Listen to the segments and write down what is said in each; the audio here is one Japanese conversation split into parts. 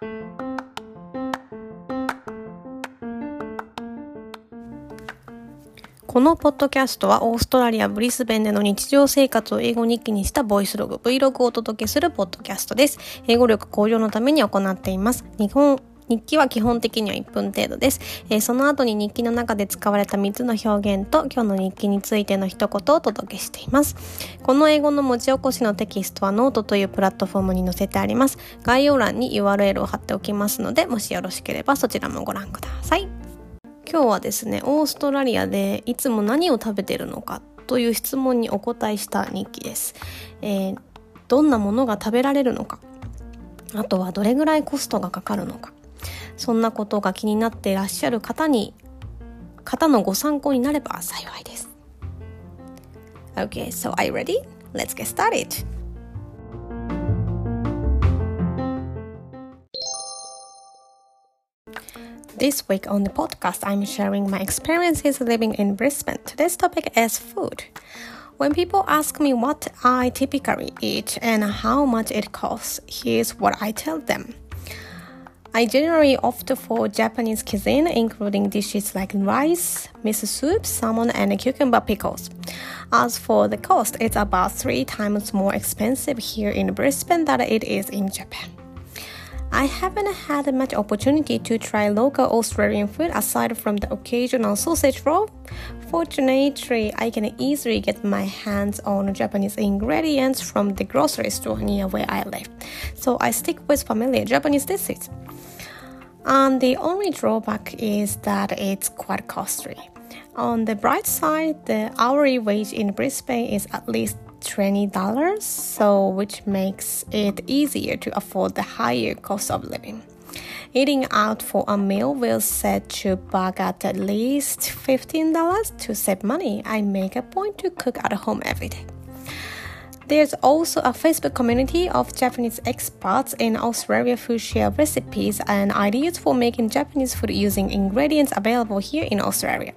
このポッドキャストはオーストラリア・ブリスベンでの日常生活を英語日記にしたボイスログ Vlog をお届けするポッドキャストです。英語力向上のために行っています。日本日記は基本的には1分程度です、えー、その後に日記の中で使われた3つの表現と今日の日記についての一言をお届けしています。この英語の文字起こしのテキストはノートというプラットフォームに載せてあります。概要欄に URL を貼っておきますので、もしよろしければそちらもご覧ください。今日はですねオーストラリアでいつも何を食べてるのかという質問にお答えした日記です、えー、どんなものが食べられるのかあとはどれぐらいコストがかかるのかそんなことが気になっていらっしゃる方に方のご参考になれば幸いです Okay, so are you ready? Let's get started! This week on the podcast, I'm sharing my experiences living in Brisbane. Today's topic is food. When people ask me what I typically eat and how much it costs, here's what I tell them. I generally opt for Japanese cuisine, including dishes like rice, miso soup, salmon, and cucumber pickles. As for the cost, it's about three times more expensive here in Brisbane than it is in Japan. I haven't had much opportunity to try local Australian food aside from the occasional sausage roll. Fortunately, I can easily get my hands on Japanese ingredients from the grocery store near where I live, so I stick with familiar Japanese dishes. And the only drawback is that it's quite costly. On the bright side, the hourly wage in Brisbane is at least $20, so which makes it easier to afford the higher cost of living. Eating out for a meal will set you back at at least $15 to save money. I make a point to cook at home every day. There's also a Facebook community of Japanese experts in Australia who share recipes and ideas for making Japanese food using ingredients available here in Australia.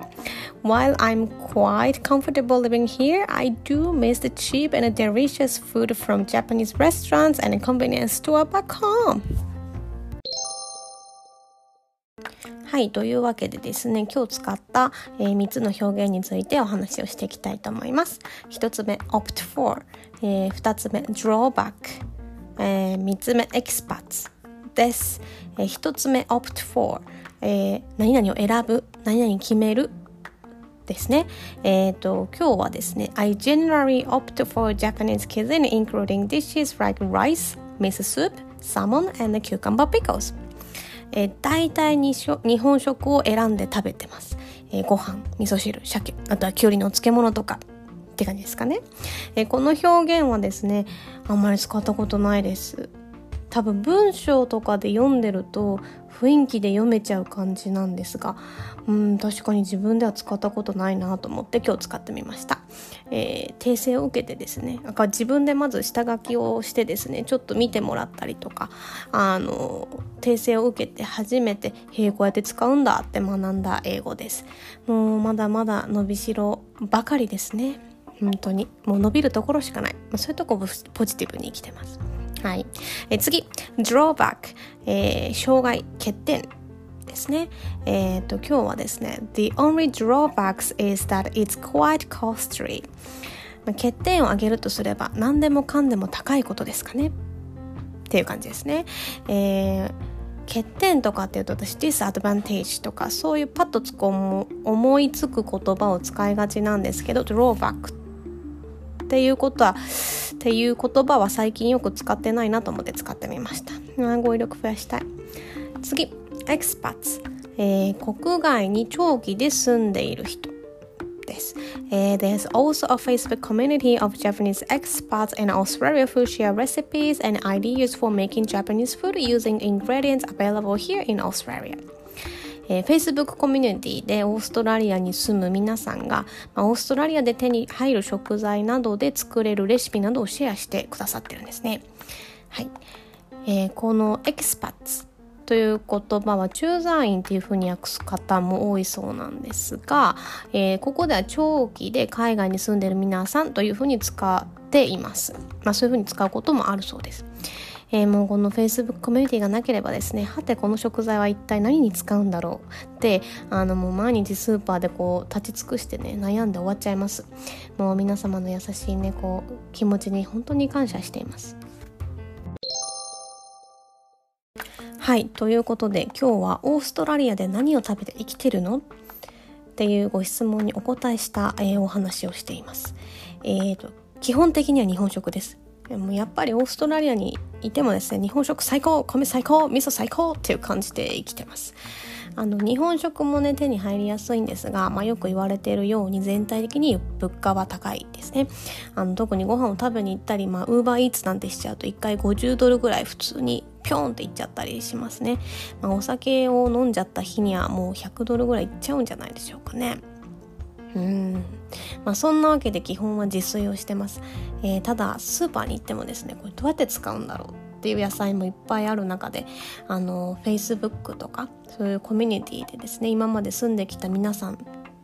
While I'm quite comfortable living here, I do miss the cheap and delicious food from Japanese restaurants and convenience store back home. はい。というわけでですね、今日使った、えー、3つの表現についてお話をしていきたいと思います。1つ目、opt for。えー、2つ目 drawback、えー、3つ目 expats です、えー、1つ目 opt for、えー、何々を選ぶ何々決めるですね。えっ、ー、と、今日はですね、I generally opt for Japanese cuisine including dishes like rice, miso soup, salmon and cucumber pickles. えー、大体にしょ日本食を選んで食べてます。えー、ご飯、味噌汁、鮭、あとはきゅうりの漬物とか、って感じですかね。えこの表現はですね、あんまり使ったことないです。多分文章とかで読んでると雰囲気で読めちゃう感じなんですが、うん、確かに自分では使ったことないなと思って今日使ってみました。えー、訂正を受けてですねなん、か自分でまず下書きをしてですね、ちょっと見てもらったりとか、あの、訂正を受けて初めて、へえ、こうやって使うんだって学んだ英語です。もうまだまだ伸びしろばかりですね。本当にもう伸びるところしかない、まあ、そういうとこポジティブに生きてますはい、え次。drawback、えー、障害欠点ですね。えっ、ー、と今日はですね The only drawbacks is that it's quite costly 欠点を挙げるとすれば何でもかんでも高いことですかね。っていう感じですね。えー欠点とかっていうと私 disadvantage とかそういうパッとつく思いつく言葉を使いがちなんですけど drawback っていうことは、っていう言葉は最近よく使ってないなと思って使ってみました。語彙力増やしたい。次、expats、えー、国外に長期で住んでいる人。です。Uh, there's also a Facebook community of Japanese expats in Australia who share recipes and ideas for making Japanese food using ingredients available here in Australia. えー、Facebook コミュニティでオーストラリアに住む皆さんが、まあ、オーストラリアで手に入る食材などで作れるレシピなどをシェアしてくださってるんですね。はい。えー、このエキスパッツという言葉は駐在員っていうふうに訳す方も多いそうなんですが、えー、ここでは長期で海外に住んでる皆さんというふうに使っています。まあそういうふうに使うこともあるそうです。えー、もうこの Facebook コミュニティがなければですねはてこの食材は一体何に使うんだろうってあのもう毎日スーパーでこう立ち尽くしてね悩んで終わっちゃいますもう皆様の優しいねこう気持ちに本当に感謝していますはいということで今日はオーストラリアで何を食べて生きてるの？っていうご質問にお答えした、えー、お話をしています。えーと、基本的には日本食です。もやっぱりオーストラリアにいてもですね日本食最高米最高味噌最高っていう感じで生きてます。あの日本食もね手に入りやすいんですが、まあ、よく言われているように全体的に物価は高いですね。あの特にご飯を食べに行ったりウーバーイーツなんてしちゃうと1回50ドルぐらい普通にピョンっていっちゃったりしますね、まあ、お酒を飲んじゃった日にはもう100ドルぐらいいっちゃうんじゃないでしょうかね。うん。まあ、そんなわけで基本は自炊をしてます、えー、ただスーパーに行ってもですねこれどうやって使うんだろうっていう野菜もいっぱいある中であの Facebook とかそういうコミュニティでですね今まで住んできた皆さん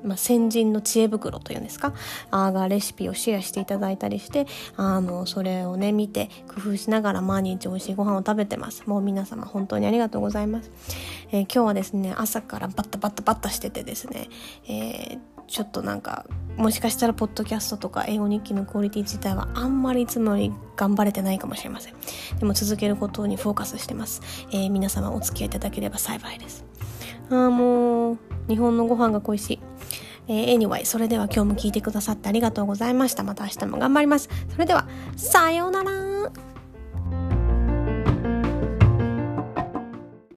まあ、先人の知恵袋というんですかあがレシピをシェアしていただいたりしてあのそれをね見て工夫しながら毎日美味しいご飯を食べてます。もう皆様本当にありがとうございます、えー、今日はですね朝からバッタバッタバッタしててですね、えー、ちょっとなんかもしかしたらポッドキャストとか英語日記のクオリティ自体はあんまりいつもより頑張れてないかもしれません。でも続けることにフォーカスしてます、えー、皆様お付き合いいただければ幸いです。ああもう日本のご飯が恋しい。えー、anyway それでは今日も聞いてくださってありがとうございました。また明日も頑張ります。それではさようなら。